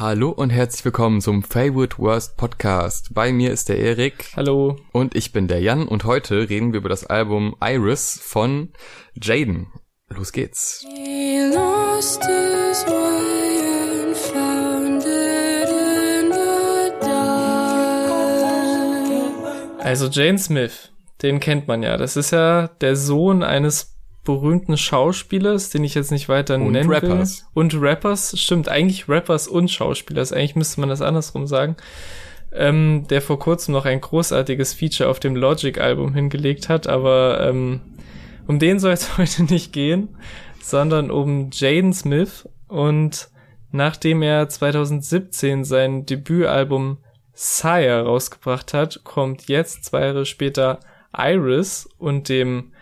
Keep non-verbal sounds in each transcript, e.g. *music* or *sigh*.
Hallo und herzlich willkommen zum Faywood Worst Podcast. Bei mir ist der Erik. Hallo. Und ich bin der Jan und heute reden wir über das Album Iris von Jaden. Los geht's. Also Jane Smith, den kennt man ja. Das ist ja der Sohn eines berühmten Schauspielers, den ich jetzt nicht weiter und nennen Rappers. will. Und Rappers. Stimmt, eigentlich Rappers und Schauspielers. Eigentlich müsste man das andersrum sagen. Ähm, der vor kurzem noch ein großartiges Feature auf dem Logic-Album hingelegt hat, aber ähm, um den soll es *laughs* heute nicht gehen, sondern um Jaden Smith. Und nachdem er 2017 sein Debütalbum Sire rausgebracht hat, kommt jetzt zwei Jahre später Iris und dem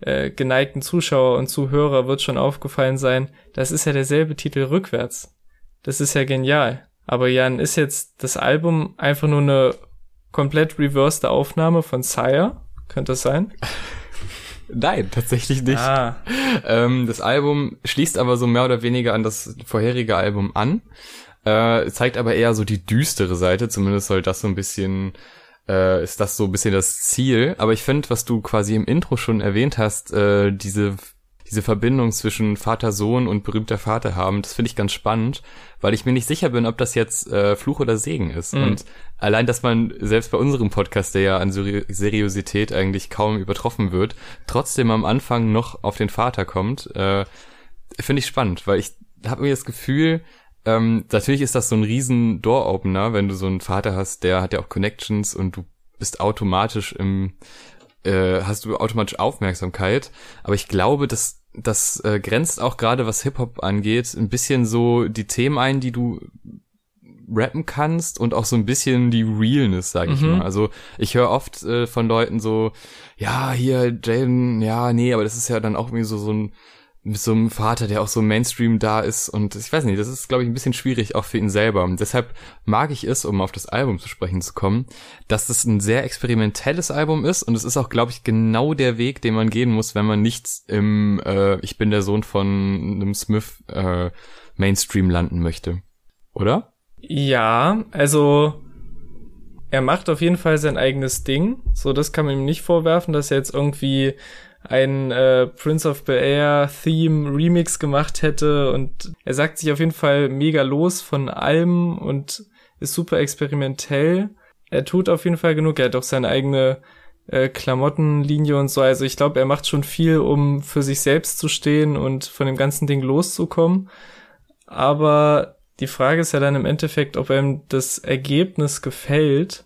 äh, geneigten Zuschauer und Zuhörer wird schon aufgefallen sein, das ist ja derselbe Titel rückwärts. Das ist ja genial. Aber Jan, ist jetzt das Album einfach nur eine komplett reversed Aufnahme von Sire? Könnte das sein? *laughs* Nein, tatsächlich nicht. Ah. Ähm, das Album schließt aber so mehr oder weniger an das vorherige Album an. Äh, zeigt aber eher so die düstere Seite, zumindest soll das so ein bisschen äh, ist das so ein bisschen das Ziel. Aber ich finde, was du quasi im Intro schon erwähnt hast, äh, diese diese Verbindung zwischen Vater, Sohn und berühmter Vater haben, das finde ich ganz spannend, weil ich mir nicht sicher bin, ob das jetzt äh, Fluch oder Segen ist. Mhm. Und allein, dass man selbst bei unserem Podcast, der ja an Seriosität eigentlich kaum übertroffen wird, trotzdem am Anfang noch auf den Vater kommt, äh, finde ich spannend, weil ich habe mir das Gefühl, ähm, natürlich ist das so ein riesen Door-Opener, wenn du so einen Vater hast, der hat ja auch Connections und du bist automatisch im, äh, hast du automatisch Aufmerksamkeit. Aber ich glaube, dass das äh, grenzt auch gerade, was Hip-Hop angeht, ein bisschen so die Themen ein, die du rappen kannst und auch so ein bisschen die Realness, sag ich mhm. mal. Also ich höre oft äh, von Leuten so, ja, hier, Jaden, ja, nee, aber das ist ja dann auch irgendwie so, so ein mit so einem Vater, der auch so Mainstream da ist und ich weiß nicht, das ist glaube ich ein bisschen schwierig auch für ihn selber. Und deshalb mag ich es, um auf das Album zu sprechen zu kommen, dass es ein sehr experimentelles Album ist und es ist auch glaube ich genau der Weg, den man gehen muss, wenn man nicht im äh, ich bin der Sohn von einem Smith äh, Mainstream landen möchte, oder? Ja, also er macht auf jeden Fall sein eigenes Ding, so das kann man ihm nicht vorwerfen, dass er jetzt irgendwie ein äh, Prince of Bel Air Theme Remix gemacht hätte und er sagt sich auf jeden Fall mega los von allem und ist super experimentell. Er tut auf jeden Fall genug. Er hat auch seine eigene äh, Klamottenlinie und so. Also ich glaube, er macht schon viel, um für sich selbst zu stehen und von dem ganzen Ding loszukommen. Aber die Frage ist ja dann im Endeffekt, ob einem das Ergebnis gefällt.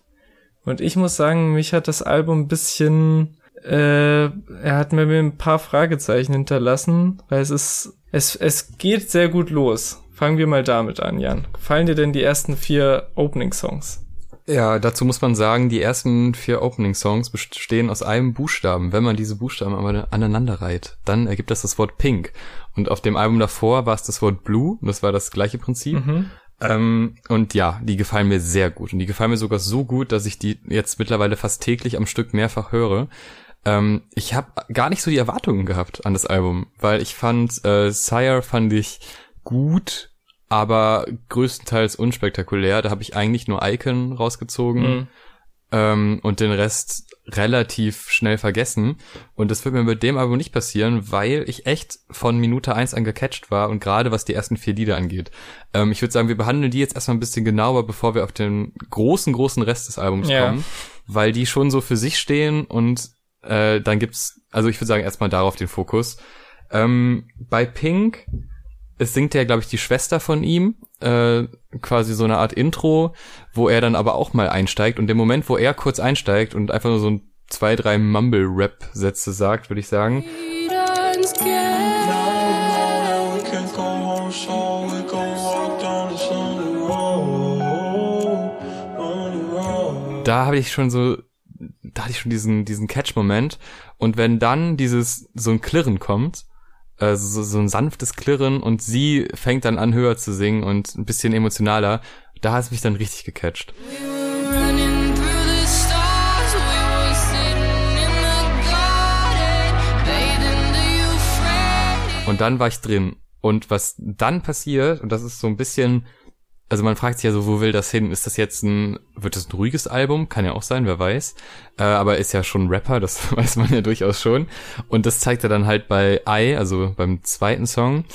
Und ich muss sagen, mich hat das Album ein bisschen äh, er hat mir ein paar Fragezeichen hinterlassen, weil es ist, es, es geht sehr gut los. Fangen wir mal damit an, Jan. Gefallen dir denn die ersten vier Opening-Songs? Ja, dazu muss man sagen, die ersten vier Opening-Songs bestehen aus einem Buchstaben. Wenn man diese Buchstaben aber aneinander reiht, dann ergibt das das Wort Pink. Und auf dem Album davor war es das Wort Blue, und das war das gleiche Prinzip. Mhm. Ähm, und ja, die gefallen mir sehr gut. Und die gefallen mir sogar so gut, dass ich die jetzt mittlerweile fast täglich am Stück mehrfach höre. Ähm, ich habe gar nicht so die Erwartungen gehabt an das Album, weil ich fand, äh, Sire fand ich gut, aber größtenteils unspektakulär. Da habe ich eigentlich nur Icon rausgezogen mhm. ähm, und den Rest relativ schnell vergessen. Und das wird mir mit dem Album nicht passieren, weil ich echt von Minute eins an gecatcht war und gerade was die ersten vier Lieder angeht. Ähm, ich würde sagen, wir behandeln die jetzt erstmal ein bisschen genauer, bevor wir auf den großen, großen Rest des Albums ja. kommen, weil die schon so für sich stehen und äh, dann gibt's, also ich würde sagen, erstmal darauf den Fokus. Ähm, bei Pink, es singt ja, glaube ich, die Schwester von ihm, äh, quasi so eine Art Intro, wo er dann aber auch mal einsteigt. Und im Moment, wo er kurz einsteigt und einfach nur so ein zwei, drei Mumble-Rap-Sätze sagt, würde ich sagen. Da habe ich schon so da hatte ich schon diesen, diesen Catch-Moment. Und wenn dann dieses, so ein Klirren kommt, äh, so, so ein sanftes Klirren und sie fängt dann an höher zu singen und ein bisschen emotionaler, da hat es mich dann richtig gecatcht. Und dann war ich drin. Und was dann passiert, und das ist so ein bisschen also man fragt sich ja so, wo will das hin? Ist das jetzt ein, wird das ein ruhiges Album? Kann ja auch sein, wer weiß. Äh, aber ist ja schon Rapper, das *laughs* weiß man ja durchaus schon. Und das zeigt er dann halt bei I, also beim zweiten Song.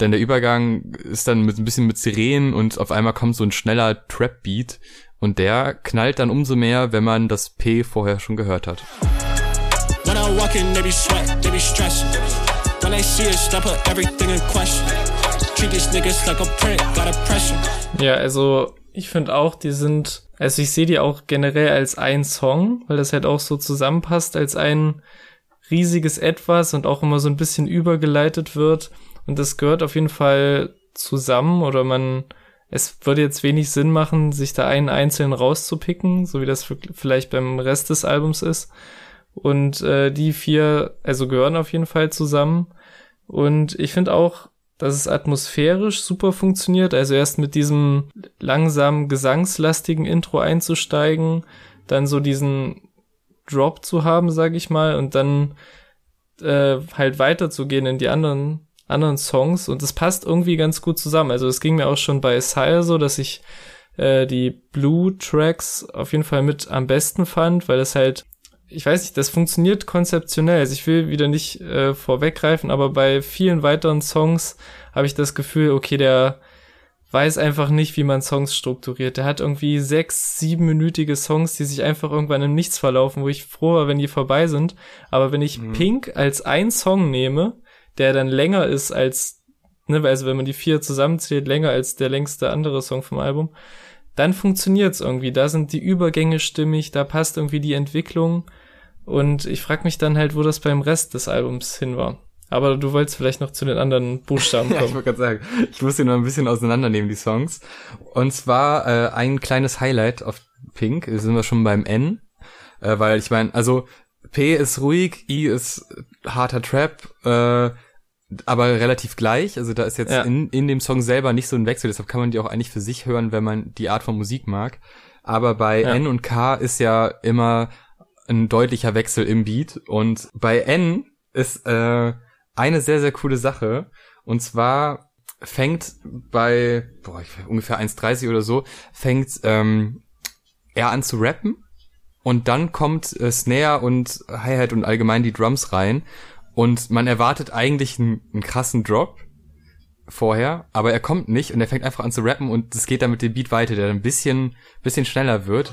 Denn der Übergang ist dann mit ein bisschen mit Sirenen und auf einmal kommt so ein schneller Trap-Beat und der knallt dann umso mehr, wenn man das P vorher schon gehört hat. When I walk in, they be sweat, they be stressing. When they see us, I everything in question. Ja, also ich finde auch, die sind, also ich sehe die auch generell als ein Song, weil das halt auch so zusammenpasst als ein riesiges Etwas und auch immer so ein bisschen übergeleitet wird. Und das gehört auf jeden Fall zusammen oder man, es würde jetzt wenig Sinn machen, sich da einen einzelnen rauszupicken, so wie das vielleicht beim Rest des Albums ist. Und äh, die vier, also gehören auf jeden Fall zusammen. Und ich finde auch, dass es atmosphärisch super funktioniert. Also erst mit diesem langsamen gesangslastigen Intro einzusteigen, dann so diesen Drop zu haben, sag ich mal, und dann äh, halt weiterzugehen in die anderen anderen Songs und es passt irgendwie ganz gut zusammen. Also es ging mir auch schon bei Sire so, dass ich äh, die Blue Tracks auf jeden Fall mit am besten fand, weil das halt ich weiß nicht, das funktioniert konzeptionell. Also ich will wieder nicht äh, vorweggreifen, aber bei vielen weiteren Songs habe ich das Gefühl, okay, der weiß einfach nicht, wie man Songs strukturiert. Der hat irgendwie sechs, siebenminütige Songs, die sich einfach irgendwann im Nichts verlaufen, wo ich froh war, wenn die vorbei sind. Aber wenn ich mhm. Pink als ein Song nehme, der dann länger ist als, ne, also wenn man die vier zusammenzählt, länger als der längste andere Song vom Album, dann funktioniert's irgendwie. Da sind die Übergänge stimmig, da passt irgendwie die Entwicklung. Und ich frage mich dann halt, wo das beim Rest des Albums hin war. Aber du wolltest vielleicht noch zu den anderen Buchstaben kommen. *laughs* ja, ich wollte gerade sagen, ich muss die noch ein bisschen auseinandernehmen, die Songs. Und zwar äh, ein kleines Highlight auf Pink, sind wir schon beim N. Äh, weil ich meine, also P ist ruhig, I ist harter Trap, äh, aber relativ gleich. Also da ist jetzt ja. in, in dem Song selber nicht so ein Wechsel, deshalb kann man die auch eigentlich für sich hören, wenn man die Art von Musik mag. Aber bei ja. N und K ist ja immer ein deutlicher Wechsel im Beat. Und bei N ist äh, eine sehr, sehr coole Sache. Und zwar fängt bei boah, ich, ungefähr 1,30 oder so, fängt ähm, er an zu rappen. Und dann kommt äh, Snare und Hi-Hat und allgemein die Drums rein. Und man erwartet eigentlich einen, einen krassen Drop vorher, aber er kommt nicht und er fängt einfach an zu rappen und es geht dann mit dem Beat weiter, der ein bisschen, bisschen schneller wird.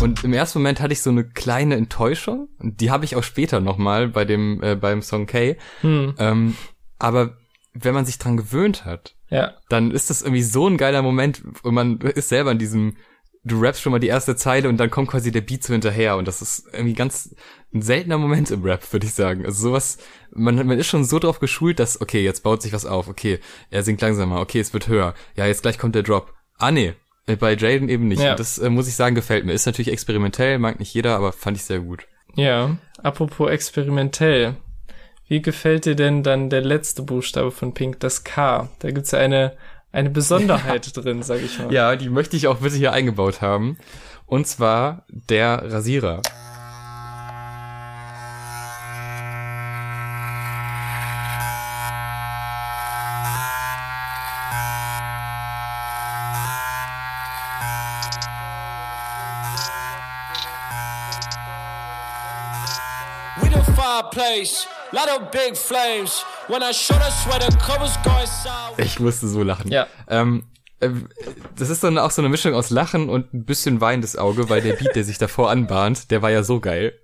Und im ersten Moment hatte ich so eine kleine Enttäuschung. Und die habe ich auch später nochmal bei dem, äh, beim Song K. Hm. Ähm, aber wenn man sich dran gewöhnt hat, ja. dann ist das irgendwie so ein geiler Moment und man ist selber in diesem, du rappst schon mal die erste Zeile und dann kommt quasi der Beat so hinterher und das ist irgendwie ganz ein seltener Moment im Rap, würde ich sagen. Also sowas, man, man ist schon so drauf geschult, dass, okay, jetzt baut sich was auf, okay, er singt langsamer, okay, es wird höher, ja, jetzt gleich kommt der Drop. Ah, nee, äh, bei Jaden eben nicht. Ja. Das äh, muss ich sagen, gefällt mir. Ist natürlich experimentell, mag nicht jeder, aber fand ich sehr gut. Ja, apropos experimentell. Wie gefällt dir denn dann der letzte Buchstabe von Pink, das K? Da gibt's ja eine, eine Besonderheit *laughs* drin, sag ich mal. Ja, die möchte ich auch bitte hier eingebaut haben. Und zwar der Rasierer. We Ich musste so lachen. Ja. Ähm, äh, das ist dann auch so eine Mischung aus Lachen und ein bisschen weinendes Auge, weil der Beat, der sich davor anbahnt, der war ja so geil.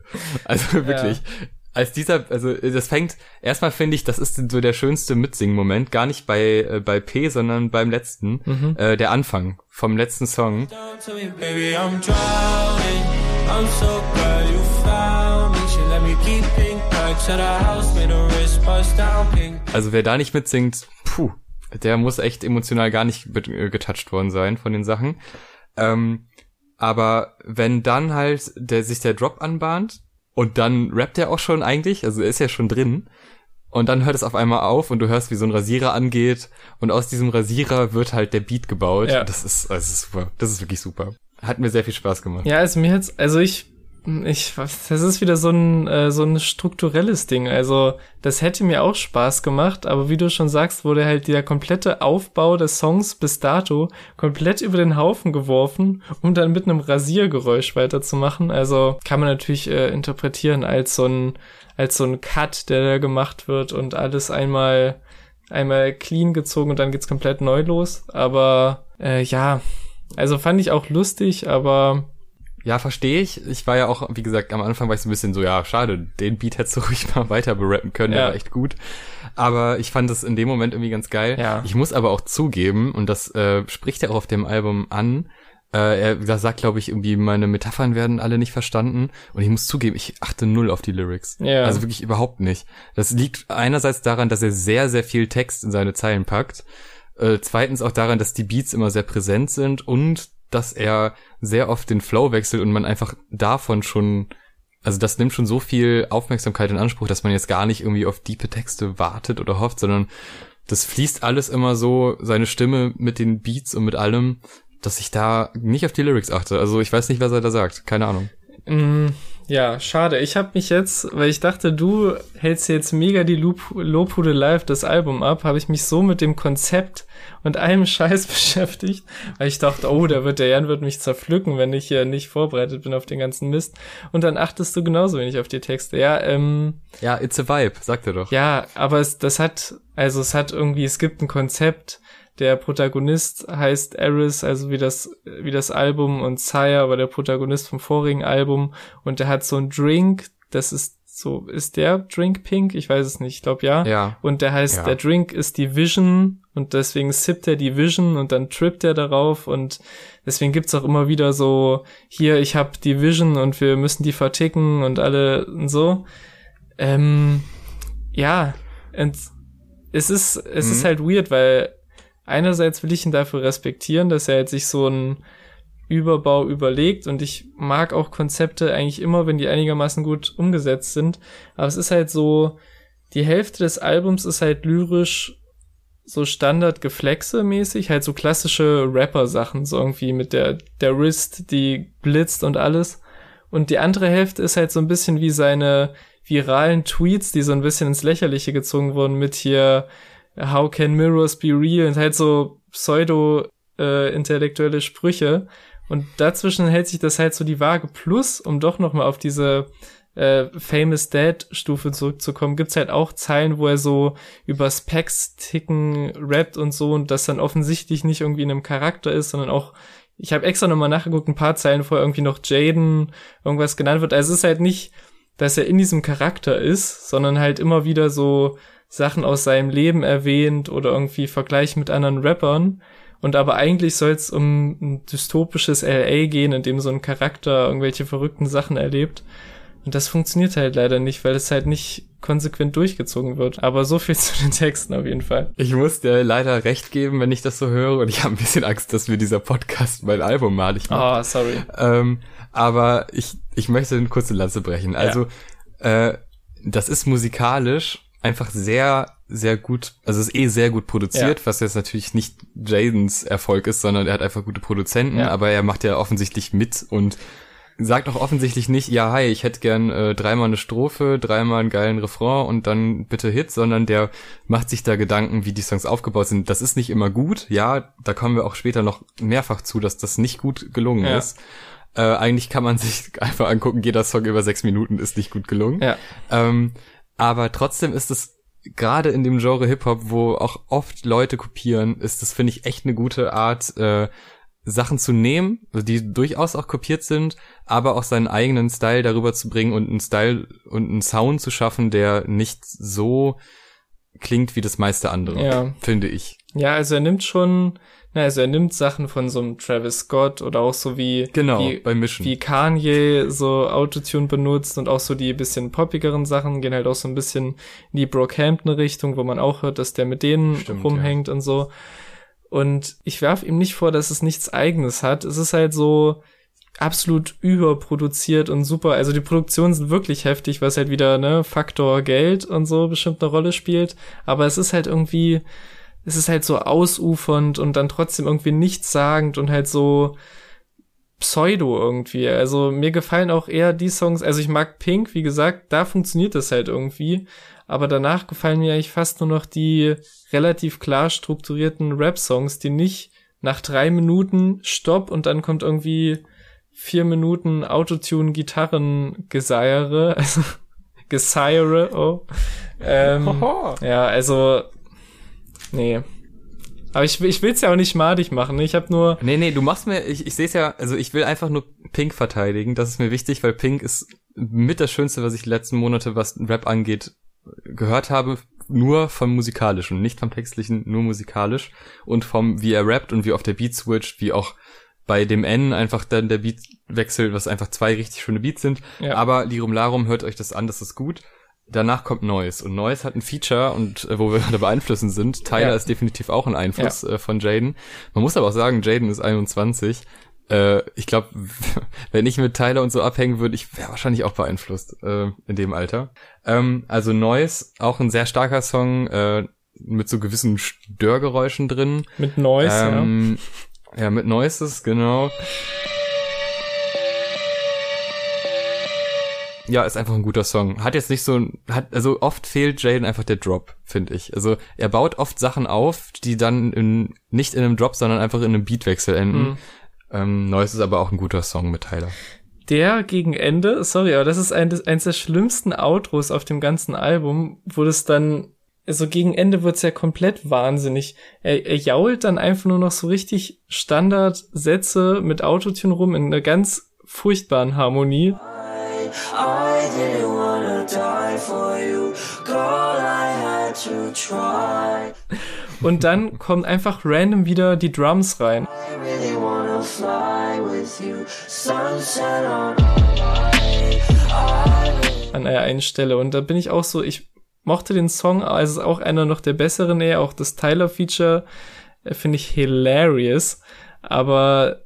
Also wirklich. Ja. Als dieser, also das fängt, erstmal finde ich, das ist so der schönste Mitsingen-Moment, gar nicht bei, äh, bei P, sondern beim letzten, mhm. äh, der Anfang vom letzten Song. Baby, I'm drowning, I'm so glad you found me, she let me keep also wer da nicht mitsingt, puh, der muss echt emotional gar nicht äh, getoucht worden sein von den Sachen. Ähm, aber wenn dann halt der sich der Drop anbahnt und dann rappt er auch schon eigentlich, also er ist ja schon drin. Und dann hört es auf einmal auf und du hörst, wie so ein Rasierer angeht und aus diesem Rasierer wird halt der Beat gebaut. Ja. Das ist, ist super. Das ist wirklich super. Hat mir sehr viel Spaß gemacht. Ja, also mir hat's, also ich ich, das ist wieder so ein, äh, so ein strukturelles Ding. Also, das hätte mir auch Spaß gemacht, aber wie du schon sagst, wurde halt der komplette Aufbau des Songs bis dato komplett über den Haufen geworfen, um dann mit einem Rasiergeräusch weiterzumachen. Also, kann man natürlich äh, interpretieren als so ein, als so ein Cut, der da gemacht wird und alles einmal, einmal clean gezogen und dann geht's komplett neu los. Aber, äh, ja, also fand ich auch lustig, aber ja, verstehe ich. Ich war ja auch, wie gesagt, am Anfang war ich so ein bisschen so, ja, schade, den Beat hättest du *laughs* ruhig mal weiter berappen können, ja. der war echt gut. Aber ich fand es in dem Moment irgendwie ganz geil. Ja. Ich muss aber auch zugeben, und das äh, spricht er auch auf dem Album an, äh, er sagt, glaube ich, irgendwie, meine Metaphern werden alle nicht verstanden. Und ich muss zugeben, ich achte null auf die Lyrics. Ja. Also wirklich überhaupt nicht. Das liegt einerseits daran, dass er sehr, sehr viel Text in seine Zeilen packt. Äh, zweitens auch daran, dass die Beats immer sehr präsent sind und dass er sehr oft den Flow wechselt und man einfach davon schon, also das nimmt schon so viel Aufmerksamkeit in Anspruch, dass man jetzt gar nicht irgendwie auf diepe Texte wartet oder hofft, sondern das fließt alles immer so, seine Stimme mit den Beats und mit allem, dass ich da nicht auf die Lyrics achte. Also ich weiß nicht, was er da sagt. Keine Ahnung. Ja, schade. Ich habe mich jetzt, weil ich dachte, du hältst jetzt mega die Lobhude Live das Album ab, habe ich mich so mit dem Konzept und einem Scheiß *laughs* beschäftigt, weil ich dachte, oh, da wird der Jan wird mich zerpflücken, wenn ich hier nicht vorbereitet bin auf den ganzen Mist. Und dann achtest du genauso wenig auf die Texte. Ja, ähm. Ja, it's a vibe, sagt er doch. Ja, aber es, das hat, also es hat irgendwie, es gibt ein Konzept, der Protagonist heißt Eris, also wie das, wie das Album und Sire war der Protagonist vom vorigen Album und der hat so ein Drink, das ist so, ist der Drink Pink? Ich weiß es nicht, ich glaube ja. Ja. Und der heißt, ja. der Drink ist die Vision und deswegen sippt er die Vision und dann trippt er darauf und deswegen gibt's auch immer wieder so, hier, ich hab die Vision und wir müssen die verticken und alle und so. Ähm, ja, und es ist, es mhm. ist halt weird, weil einerseits will ich ihn dafür respektieren, dass er halt sich so ein Überbau überlegt und ich mag auch Konzepte eigentlich immer, wenn die einigermaßen gut umgesetzt sind. Aber es ist halt so, die Hälfte des Albums ist halt lyrisch so Standard-Geflexe mäßig, halt so klassische Rapper-Sachen, so irgendwie mit der, der Wrist, die blitzt und alles. Und die andere Hälfte ist halt so ein bisschen wie seine viralen Tweets, die so ein bisschen ins Lächerliche gezogen wurden mit hier, How can mirrors be real? Und halt so pseudo-intellektuelle äh, Sprüche. Und dazwischen hält sich das halt so die Waage. Plus, um doch noch mal auf diese äh, Famous Dad Stufe zurückzukommen, gibt's halt auch Zeilen, wo er so über Specs ticken rappt und so und das dann offensichtlich nicht irgendwie in einem Charakter ist, sondern auch ich habe extra nochmal nachgeguckt, ein paar Zeilen vorher irgendwie noch Jaden irgendwas genannt wird. Also es ist halt nicht, dass er in diesem Charakter ist, sondern halt immer wieder so Sachen aus seinem Leben erwähnt oder irgendwie Vergleich mit anderen Rappern. Und aber eigentlich soll es um ein dystopisches LA gehen, in dem so ein Charakter irgendwelche verrückten Sachen erlebt. Und das funktioniert halt leider nicht, weil es halt nicht konsequent durchgezogen wird. Aber so viel *laughs* zu den Texten auf jeden Fall. Ich muss dir leider recht geben, wenn ich das so höre. Und ich habe ein bisschen Angst, dass wir dieser Podcast mein Album malig machen. Oh, sorry. Ähm, aber ich, ich möchte eine kurze Lanze brechen. Also, ja. äh, das ist musikalisch einfach sehr, sehr gut, also ist eh sehr gut produziert, ja. was jetzt natürlich nicht Jadens Erfolg ist, sondern er hat einfach gute Produzenten, ja. aber er macht ja offensichtlich mit und sagt auch offensichtlich nicht, ja, hi, ich hätte gern äh, dreimal eine Strophe, dreimal einen geilen Refrain und dann bitte Hit, sondern der macht sich da Gedanken, wie die Songs aufgebaut sind. Das ist nicht immer gut, ja, da kommen wir auch später noch mehrfach zu, dass das nicht gut gelungen ja. ist. Äh, eigentlich kann man sich *laughs* einfach angucken, jeder Song über sechs Minuten ist nicht gut gelungen. Ja. Ähm, aber trotzdem ist es gerade in dem Genre Hip-Hop, wo auch oft Leute kopieren, ist das, finde ich, echt eine gute Art, äh, Sachen zu nehmen, die durchaus auch kopiert sind, aber auch seinen eigenen Style darüber zu bringen und einen Style und einen Sound zu schaffen, der nicht so klingt wie das meiste andere, ja. finde ich. Ja, also er nimmt schon na, also er nimmt Sachen von so einem Travis Scott oder auch so wie, genau, wie, beim Mischen. wie Kanye so Autotune benutzt und auch so die bisschen poppigeren Sachen gehen halt auch so ein bisschen in die Brockhampton Richtung, wo man auch hört, dass der mit denen Stimmt, rumhängt ja. und so. Und ich werf ihm nicht vor, dass es nichts eigenes hat. Es ist halt so absolut überproduziert und super. Also die Produktionen sind wirklich heftig, was halt wieder, ne, Faktor Geld und so bestimmt eine Rolle spielt. Aber es ist halt irgendwie, es ist halt so ausufernd und dann trotzdem irgendwie nichtssagend und halt so, Pseudo irgendwie. Also mir gefallen auch eher die Songs, also ich mag Pink, wie gesagt, da funktioniert das halt irgendwie. Aber danach gefallen mir eigentlich fast nur noch die relativ klar strukturierten Rap-Songs, die nicht nach drei Minuten Stopp und dann kommt irgendwie vier Minuten Autotune-Gitarren-Geseiere, also *laughs* Gesire, oh. Ähm, ja, also, nee. Aber ich, ich will's ja auch nicht madig machen. Ne? Ich habe nur. Nee, nee, du machst mir, ich, ich sehe es ja, also ich will einfach nur Pink verteidigen. Das ist mir wichtig, weil Pink ist mit das Schönste, was ich die letzten Monate, was Rap angeht, gehört habe. Nur vom musikalischen, nicht vom textlichen, nur musikalisch. Und vom, wie er rappt und wie auf der Beat switcht, wie auch bei dem N einfach dann der Beat wechselt, was einfach zwei richtig schöne Beats sind. Ja. Aber Lirum Larum, hört euch das an, das ist gut. Danach kommt Neues und Neues hat ein Feature und äh, wo wir *laughs* gerade beeinflussen sind. Tyler ja. ist definitiv auch ein Einfluss ja. äh, von Jaden. Man muss aber auch sagen, Jaden ist 21. Äh, ich glaube, *laughs* wenn ich mit Tyler und so abhängen würde, ich wäre wahrscheinlich auch beeinflusst äh, in dem Alter. Ähm, also Neues, auch ein sehr starker Song äh, mit so gewissen Störgeräuschen drin. Mit Neues, ähm, ja. Ja, mit Noises, genau. Ja, ist einfach ein guter Song. Hat jetzt nicht so, hat, also oft fehlt Jaden einfach der Drop, finde ich. Also er baut oft Sachen auf, die dann in, nicht in einem Drop, sondern einfach in einem Beatwechsel enden. Mhm. Ähm, Neues ist aber auch ein guter Song mit Tyler. Der gegen Ende, sorry, aber das ist ein, eines der schlimmsten Outros auf dem ganzen Album, wo das dann, also gegen Ende wird's ja komplett wahnsinnig. Er, er jault dann einfach nur noch so richtig Standardsätze mit Autotune rum in einer ganz furchtbaren Harmonie. I didn't wanna die for you. Girl, I had to try. Und dann kommen einfach random wieder die Drums rein. I really wanna fly with you. Sunset on an der einen Stelle. Und da bin ich auch so, ich mochte den Song, also auch einer noch der besseren eher, auch das Tyler-Feature äh, finde ich hilarious. Aber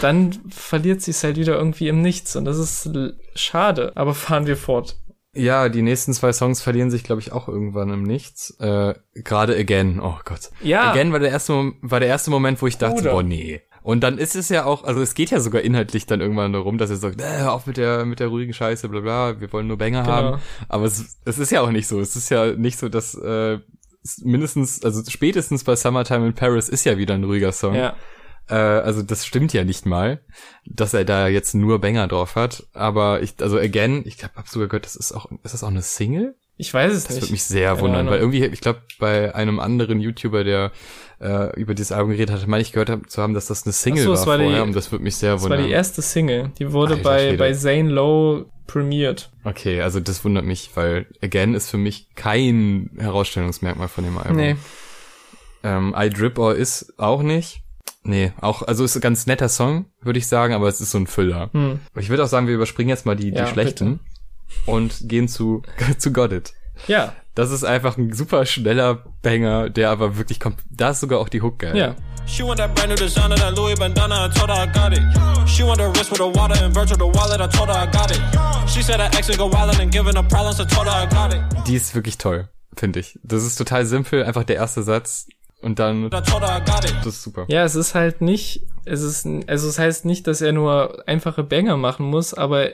dann verliert sich halt wieder irgendwie im Nichts und das ist schade, aber fahren wir fort. Ja, die nächsten zwei Songs verlieren sich, glaube ich, auch irgendwann im Nichts. Äh, Gerade Again, oh Gott. Ja. Again war der erste, war der erste Moment, wo ich dachte, Oder. oh nee. Und dann ist es ja auch, also es geht ja sogar inhaltlich dann irgendwann darum, dass er sagt, äh, auf mit der, mit der ruhigen Scheiße, bla bla, wir wollen nur Banger genau. haben. Aber es, es ist ja auch nicht so. Es ist ja nicht so, dass äh, mindestens, also spätestens bei Summertime in Paris ist ja wieder ein ruhiger Song. Ja. Äh, also das stimmt ja nicht mal, dass er da jetzt nur Banger drauf hat. Aber ich, also again, ich glaube, hab sogar gehört, das ist auch, ist das auch eine Single? Ich weiß es das nicht. Das würde mich sehr Keine wundern, Ahnung. weil irgendwie, ich glaube, bei einem anderen YouTuber, der äh, über dieses Album geredet hatte, meine ich gehört hab, zu haben, dass das eine Single so, war, war vorher, die, und das würde mich sehr das wundern. Das war die erste Single, die wurde Alter, bei, bei Zane Lowe premiert. Okay, also das wundert mich, weil Again ist für mich kein Herausstellungsmerkmal von dem Album. Nee. Ähm, I Drip or ist auch nicht. Nee, auch, also ist ein ganz netter Song, würde ich sagen, aber es ist so ein Füller. Hm. Ich würde auch sagen, wir überspringen jetzt mal die, die ja, schlechten bitte. und gehen zu, *laughs* zu Got It. Ja. Das ist einfach ein super schneller Banger, der aber wirklich kommt. Da ist sogar auch die Hook geil. Ja. She want that brand new designer, that Louis Bandana, I told her I got it. She want the wrist with the water and virtual the wallet, I told her I got it. She said her ex would go wild and giving her problems, I told her I got it. Die ist wirklich toll, finde ich. Das ist total simpel, einfach der erste Satz und dann, das ist super. Ja, es ist halt nicht, es ist, also es heißt nicht, dass er nur einfache Banger machen muss, aber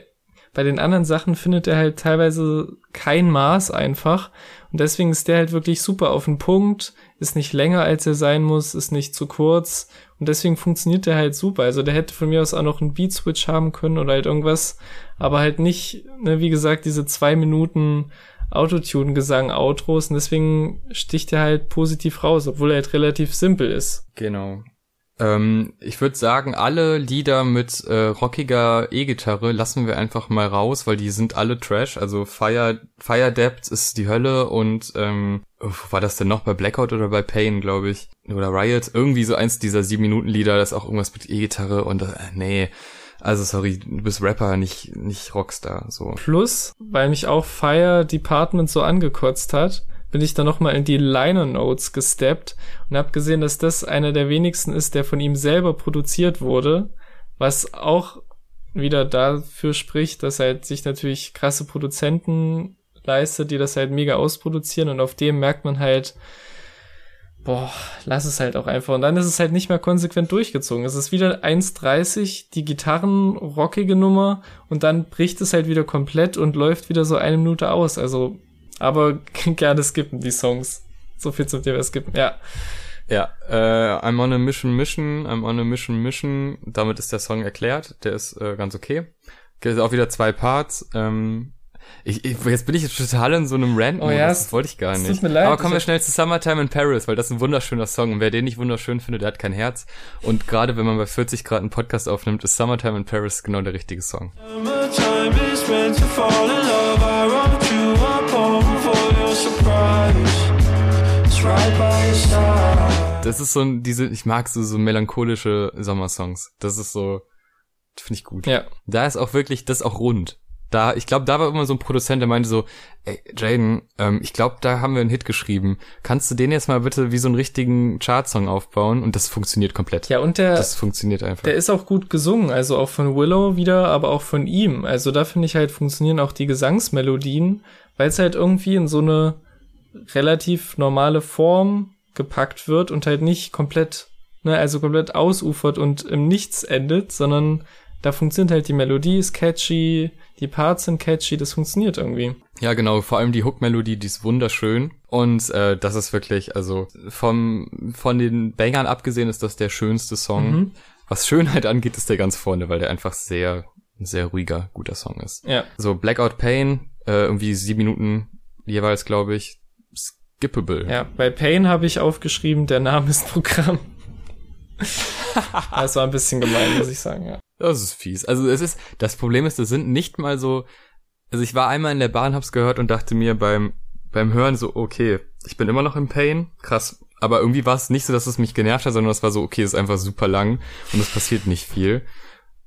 bei den anderen Sachen findet er halt teilweise kein Maß einfach. Und deswegen ist der halt wirklich super auf den Punkt, ist nicht länger als er sein muss, ist nicht zu kurz. Und deswegen funktioniert der halt super. Also der hätte von mir aus auch noch einen Beat Switch haben können oder halt irgendwas, aber halt nicht, ne, wie gesagt, diese zwei Minuten Autotune-Gesang Outros und deswegen sticht er halt positiv raus, obwohl er halt relativ simpel ist. Genau. Ähm, ich würde sagen, alle Lieder mit äh, rockiger E-Gitarre lassen wir einfach mal raus, weil die sind alle Trash. Also Fire, Fire Depth ist die Hölle und ähm, war das denn noch bei Blackout oder bei Pain, glaube ich? Oder Riot? Irgendwie so eins dieser sieben Minuten Lieder, das ist auch irgendwas mit E-Gitarre und äh, nee. Also sorry, du bist Rapper, nicht, nicht Rockstar, so. Plus, weil mich auch Fire Department so angekotzt hat, bin ich dann nochmal in die Liner Notes gesteppt und habe gesehen, dass das einer der wenigsten ist, der von ihm selber produziert wurde, was auch wieder dafür spricht, dass er halt sich natürlich krasse Produzenten leistet, die das halt mega ausproduzieren und auf dem merkt man halt, boah, lass es halt auch einfach. Und dann ist es halt nicht mehr konsequent durchgezogen. Es ist wieder 1,30, die Gitarren rockige Nummer und dann bricht es halt wieder komplett und läuft wieder so eine Minute aus. Also, aber *laughs* gerne skippen die Songs. So viel zum Thema skippen, ja. Ja, äh, I'm on a mission, mission, I'm on a mission, mission. Damit ist der Song erklärt. Der ist äh, ganz okay. Gibt auch wieder zwei Parts. Ähm, ich, ich, jetzt bin ich total in so einem Rant. Oh ja, das wollte ich gar nicht. Tut mir leid, Aber kommen wir schnell zu Summertime in Paris, weil das ist ein wunderschöner Song. Und wer den nicht wunderschön findet, der hat kein Herz. Und gerade wenn man bei 40 Grad einen Podcast aufnimmt, ist Summertime in Paris genau der richtige Song. Summertime is meant to fall in love. I wrote you up home for your surprise. Das ist so ein, diese, ich mag so, so melancholische Sommersongs. Das ist so, finde ich gut. Ja. Da ist auch wirklich, das ist auch rund. Da, ich glaube, da war immer so ein Produzent, der meinte so, ey, Jaden, ähm, ich glaube, da haben wir einen Hit geschrieben. Kannst du den jetzt mal bitte wie so einen richtigen Chartsong aufbauen? Und das funktioniert komplett. Ja, und der, das funktioniert einfach. Der ist auch gut gesungen, also auch von Willow wieder, aber auch von ihm. Also da finde ich halt funktionieren auch die Gesangsmelodien, weil es halt irgendwie in so eine relativ normale Form gepackt wird und halt nicht komplett, ne, also komplett ausufert und im Nichts endet, sondern da funktioniert halt die Melodie, ist catchy, die Parts sind catchy, das funktioniert irgendwie. Ja, genau, vor allem die Hook-Melodie, die ist wunderschön und äh, das ist wirklich, also vom von den Bangern abgesehen ist das der schönste Song. Mhm. Was Schönheit angeht, ist der ganz vorne, weil der einfach sehr sehr ruhiger, guter Song ist. Ja. So Blackout Pain, äh, irgendwie sieben Minuten jeweils, glaube ich skippable. Ja, bei Pain habe ich aufgeschrieben, der Name ist Programm. Das war ein bisschen gemein, muss ich sagen, ja. Das ist fies. Also es ist, das Problem ist, das sind nicht mal so, also ich war einmal in der Bahn, hab's gehört und dachte mir beim, beim Hören so, okay, ich bin immer noch im Pain, krass. Aber irgendwie war es nicht so, dass es mich genervt hat, sondern es war so, okay, es ist einfach super lang und es passiert nicht viel.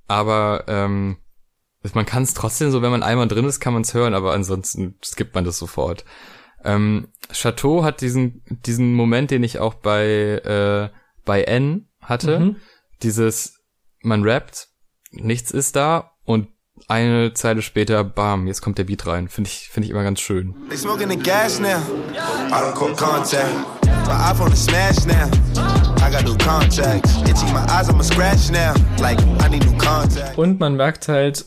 Aber ähm, man kann es trotzdem so, wenn man einmal drin ist, kann man es hören, aber ansonsten skippt man das sofort. Ähm, Chateau hat diesen, diesen Moment, den ich auch bei, äh, bei N hatte. Mhm. Dieses, man rappt, nichts ist da und eine Zeile später, bam, jetzt kommt der Beat rein. Finde ich, finde ich immer ganz schön. Und man merkt halt,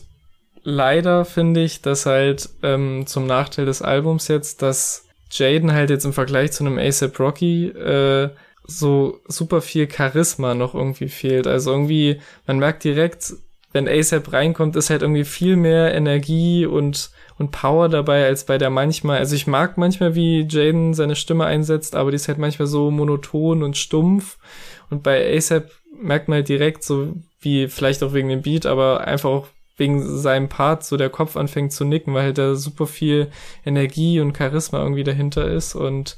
leider finde ich, dass halt ähm, zum Nachteil des Albums jetzt, dass Jaden halt jetzt im Vergleich zu einem ASAP Rocky äh, so super viel Charisma noch irgendwie fehlt. Also irgendwie, man merkt direkt, wenn ASAP reinkommt, ist halt irgendwie viel mehr Energie und, und Power dabei als bei der manchmal. Also ich mag manchmal, wie Jaden seine Stimme einsetzt, aber die ist halt manchmal so monoton und stumpf. Und bei ASAP merkt man halt direkt so, wie vielleicht auch wegen dem Beat, aber einfach auch wegen seinem Part so der Kopf anfängt zu nicken, weil halt da super viel Energie und Charisma irgendwie dahinter ist und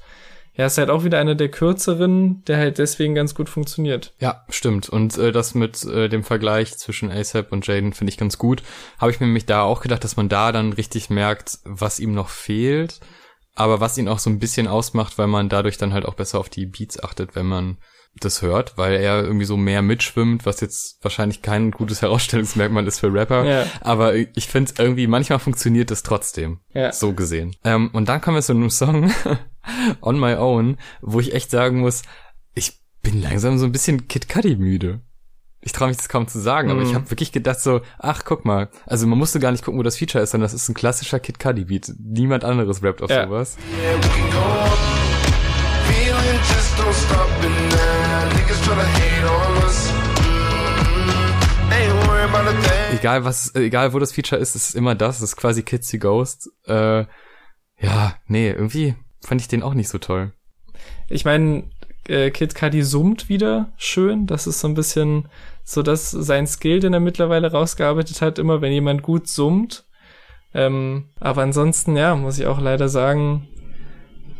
ja, ist halt auch wieder einer der kürzeren, der halt deswegen ganz gut funktioniert. Ja, stimmt. Und äh, das mit äh, dem Vergleich zwischen ASAP und Jaden finde ich ganz gut. Habe ich mir nämlich da auch gedacht, dass man da dann richtig merkt, was ihm noch fehlt, aber was ihn auch so ein bisschen ausmacht, weil man dadurch dann halt auch besser auf die Beats achtet, wenn man das hört, weil er irgendwie so mehr mitschwimmt, was jetzt wahrscheinlich kein gutes *laughs* Herausstellungsmerkmal ist für Rapper. Ja. Aber ich finde es irgendwie, manchmal funktioniert es trotzdem. Ja. So gesehen. Ähm, und dann kommen wir zu einem Song, *laughs* On My Own, wo ich echt sagen muss, ich bin langsam so ein bisschen Kid Cudi müde. Ich traue mich das kaum zu sagen, aber ich mhm. habe wirklich gedacht so, ach guck mal, also man musste gar nicht gucken, wo das Feature ist, sondern das ist ein klassischer Kid Cudi Beat. Niemand anderes rappt auf ja. sowas. Yeah, Egal was, egal wo das Feature ist, es ist immer das, es ist quasi Kitsy Ghost. Äh, ja, nee, irgendwie fand ich den auch nicht so toll. Ich meine, äh, Kid Cudi summt wieder schön. Das ist so ein bisschen so dass sein Skill, den er mittlerweile rausgearbeitet hat, immer wenn jemand gut summt. Ähm, aber ansonsten, ja, muss ich auch leider sagen,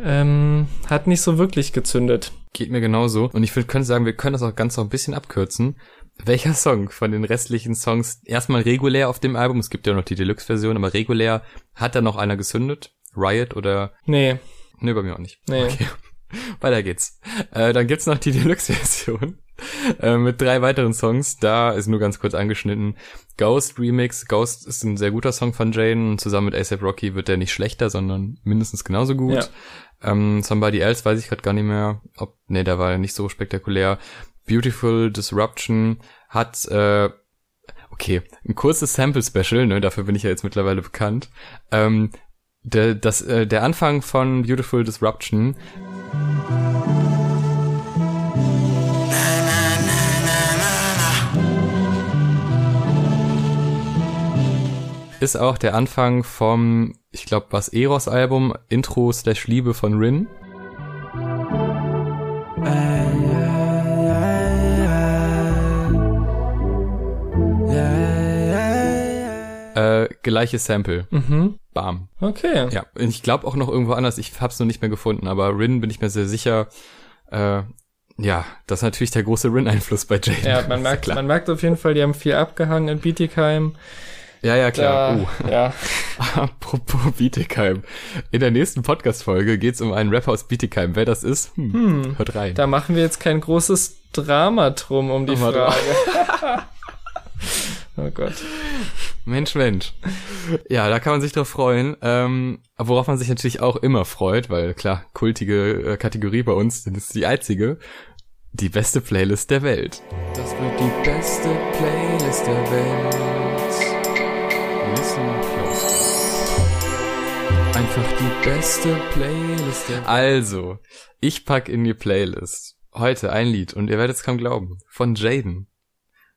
ähm, hat nicht so wirklich gezündet. Geht mir genauso. Und ich würde, sagen, wir können das auch ganz noch ein bisschen abkürzen. Welcher Song von den restlichen Songs erstmal regulär auf dem Album, es gibt ja noch die Deluxe-Version, aber regulär, hat da noch einer gezündet? Riot oder? Nee. Nee, bei mir auch nicht. Nee. Okay. *laughs* Weiter geht's. Äh, dann gibt's noch die Deluxe-Version äh, mit drei weiteren Songs. Da ist nur ganz kurz angeschnitten. Ghost Remix. Ghost ist ein sehr guter Song von Jaden. Zusammen mit ASAP Rocky wird der nicht schlechter, sondern mindestens genauso gut. Ähm, Somebody Else weiß ich gerade gar nicht mehr, ob, nee, der war nicht so spektakulär. Beautiful Disruption hat, äh, okay, ein kurzes Sample-Special, ne, dafür bin ich ja jetzt mittlerweile bekannt. Ähm, der, das, äh, der Anfang von Beautiful Disruption ist auch der Anfang vom, ich glaube, was Eros-Album, Intro slash Liebe von Rin. Äh, gleiches Sample. Mhm. Bam. Okay. Ja, ich glaube auch noch irgendwo anders. Ich hab's noch nicht mehr gefunden, aber Rin bin ich mir sehr sicher. Äh, ja, das ist natürlich der große Rin-Einfluss bei Jaden. Ja, man *laughs* merkt, man merkt auf jeden Fall, die haben viel abgehangen in Bietigheim. Ja, ja, klar. Da, uh. Ja. *laughs* Apropos Bietigheim. In der nächsten Podcast-Folge geht's um einen Rapper aus Bietigheim. Wer das ist, hm, Hm. hört rein. Da machen wir jetzt kein großes Drama drum um die Drama. Frage. *laughs* oh Gott. Mensch, Mensch. Ja, da kann man sich drauf freuen. Ähm, worauf man sich natürlich auch immer freut, weil klar, kultige äh, Kategorie bei uns, denn es ist die einzige. Die beste Playlist der Welt. Das wird die beste Playlist der Welt. Listen close. Einfach die beste Playlist der Welt. Also, ich pack in die Playlist heute ein Lied und ihr werdet es kaum glauben. Von Jaden.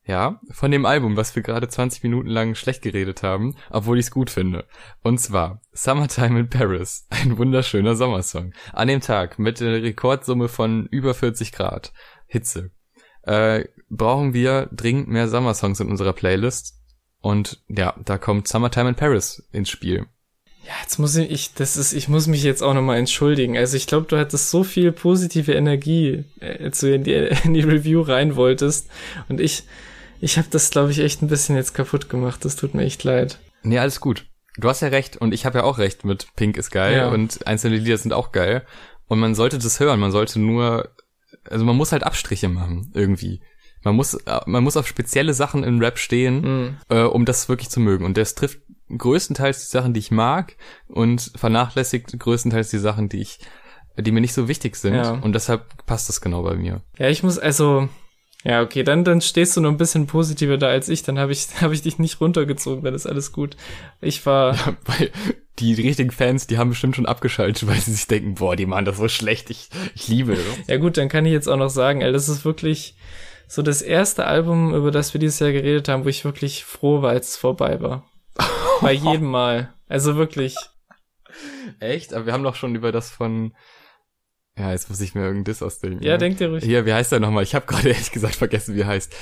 Ja, von dem Album, was wir gerade 20 Minuten lang schlecht geredet haben, obwohl ich es gut finde. Und zwar Summertime in Paris, *laughs* ein wunderschöner Sommersong. An dem Tag mit der Rekordsumme von über 40 Grad Hitze äh, brauchen wir dringend mehr Sommersongs in unserer Playlist. Und ja, da kommt Summertime in Paris ins Spiel. Ja, jetzt muss ich, ich, das ist, ich muss mich jetzt auch nochmal entschuldigen. Also ich glaube, du hattest so viel positive Energie, äh, als du in die, *laughs* in die Review rein wolltest. Und ich, ich habe das, glaube ich, echt ein bisschen jetzt kaputt gemacht. Das tut mir echt leid. Nee, alles gut. Du hast ja recht und ich habe ja auch recht mit Pink ist geil Ja. und einzelne Lieder sind auch geil. Und man sollte das hören, man sollte nur, also man muss halt Abstriche machen, irgendwie. Man muss, äh, man muss auf spezielle Sachen im Rap stehen, Mhm. äh, um das wirklich zu mögen. Und das trifft größtenteils die Sachen, die ich mag und vernachlässigt größtenteils die Sachen, die ich, die mir nicht so wichtig sind. Ja. Und deshalb passt das genau bei mir. Ja, ich muss, also, ja, okay, dann, dann stehst du noch ein bisschen positiver da als ich. Dann habe ich, *laughs* hab ich dich nicht runtergezogen, dann ist alles gut. Ich war, Weil die richtigen Fans, die haben bestimmt schon abgeschaltet, weil sie sich denken, boah, die machen das so schlecht, ich, ich liebe das. Ja gut, dann kann ich jetzt auch noch sagen, ey, das ist wirklich so das erste Album, über das wir dieses Jahr geredet haben, wo ich wirklich froh war, als es vorbei war. *laughs* Bei jedem Mal. Also wirklich. Echt? Aber wir haben doch schon über das von. Ja, jetzt muss ich mir irgendein Diss ausdenken. Ja, denk dir ruhig. Hier, wie heißt der nochmal? Ich habe gerade *laughs* ehrlich gesagt vergessen, wie er heißt.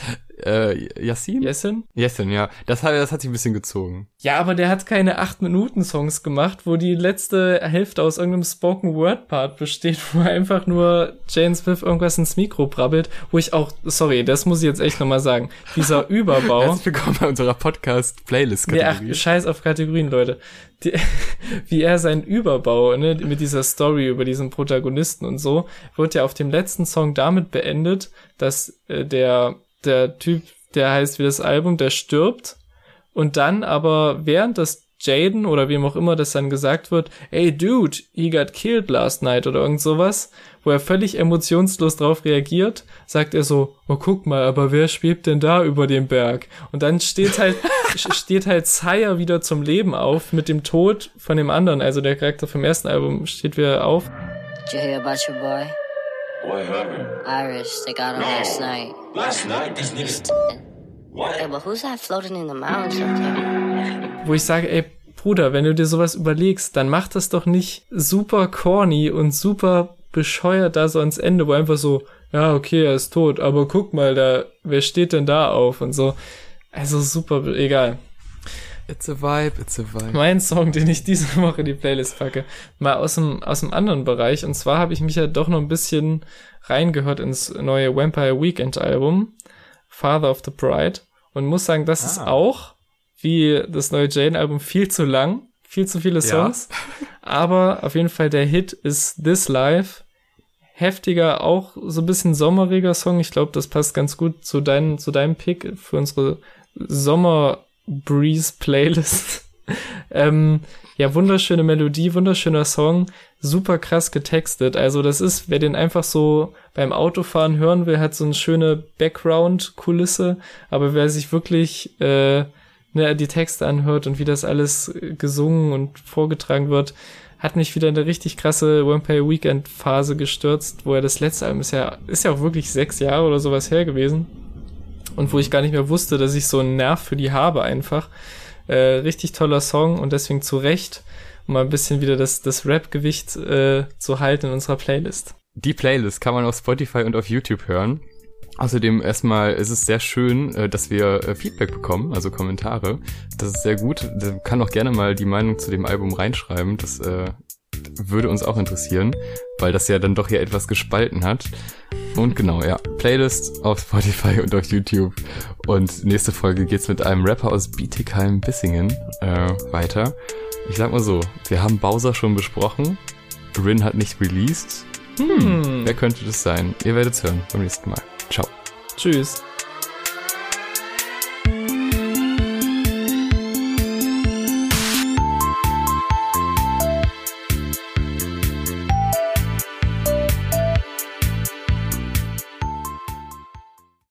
Äh, Yassin? Yesin? Yassin, ja. Das hat, das hat sich ein bisschen gezogen. Ja, aber der hat keine 8-Minuten-Songs gemacht, wo die letzte Hälfte aus irgendeinem Spoken-Word-Part besteht, wo einfach nur Jane Smith irgendwas ins Mikro brabbelt, wo ich auch, sorry, das muss ich jetzt echt nochmal sagen, dieser *laughs* Überbau. Herzlich willkommen bei unserer Podcast-Playlist-Kategorie. scheiß auf Kategorien, Leute. Die, *laughs* wie er seinen Überbau, ne, mit dieser Story über diesen Protagonisten und so, wird ja auf dem letzten Song damit beendet, dass äh, der, der Typ, der heißt wie das Album, der stirbt und dann aber während das Jaden oder wem auch immer das dann gesagt wird, ey dude, he got killed last night oder irgend sowas, wo er völlig emotionslos drauf reagiert, sagt er so, oh guck mal, aber wer schwebt denn da über dem Berg? Und dann steht halt, *laughs* steht halt Sire wieder zum Leben auf mit dem Tod von dem anderen, also der Charakter vom ersten Album steht wieder auf. Did you hear about your boy? What happened? Irish, they got him last night. Last night, these niggas. What? Hey, but who's that floating in the mountains up there? wo ich sage, ey, Bruder, wenn du dir sowas überlegst, dann mach das doch nicht super corny und super bescheuert da so ans Ende, wo einfach so, ja, okay, er ist tot, aber guck mal, da, wer steht denn da auf und so. Also super, egal. It's a vibe, it's a vibe. Mein Song, den ich diese Woche in die Playlist packe, mal aus dem, aus dem anderen Bereich. Und zwar habe ich mich ja doch noch ein bisschen reingehört ins neue Vampire Weekend Album, Father of the Bride. Und muss sagen, das ist Ah. auch, wie das neue Jane-Album, viel zu lang. Viel zu viele Songs. Aber auf jeden Fall der Hit ist This Life. Heftiger, auch so ein bisschen sommeriger Song. Ich glaube, das passt ganz gut zu, dein, zu deinem Pick für unsere Sommer Breeze Playlist. *laughs* ähm, ja, wunderschöne Melodie, wunderschöner Song, super krass getextet. Also das ist, wer den einfach so beim Autofahren hören will, hat so eine schöne Background-Kulisse. Aber wer sich wirklich äh, ne, die Texte anhört und wie das alles gesungen und vorgetragen wird, hat mich wieder eine richtig krasse Vampire Weekend Phase gestürzt, wo er das letzte Album ist ja, ist ja auch wirklich sechs Jahre oder sowas her gewesen. Und wo ich gar nicht mehr wusste, dass ich so einen Nerv für die habe einfach. Äh, richtig toller Song und deswegen zu Recht, um mal ein bisschen wieder das, das Rap-Gewicht äh, zu halten in unserer Playlist. Die Playlist kann man auf Spotify und auf YouTube hören. Außerdem erstmal ist es sehr schön, äh, dass wir äh, Feedback bekommen, also Kommentare. Das ist sehr gut. Da kann auch gerne mal die Meinung zu dem Album reinschreiben. Das äh, würde uns auch interessieren, weil das ja dann doch hier etwas gespalten hat. Und genau, ja, Playlist auf Spotify und auf YouTube. Und nächste Folge geht's mit einem Rapper aus Bietigheim-Bissingen äh, weiter. Ich sag mal so, wir haben Bowser schon besprochen. Rin hat nicht released. Hm, wer könnte das sein? Ihr werdet's hören beim nächsten Mal. Ciao. Tschüss.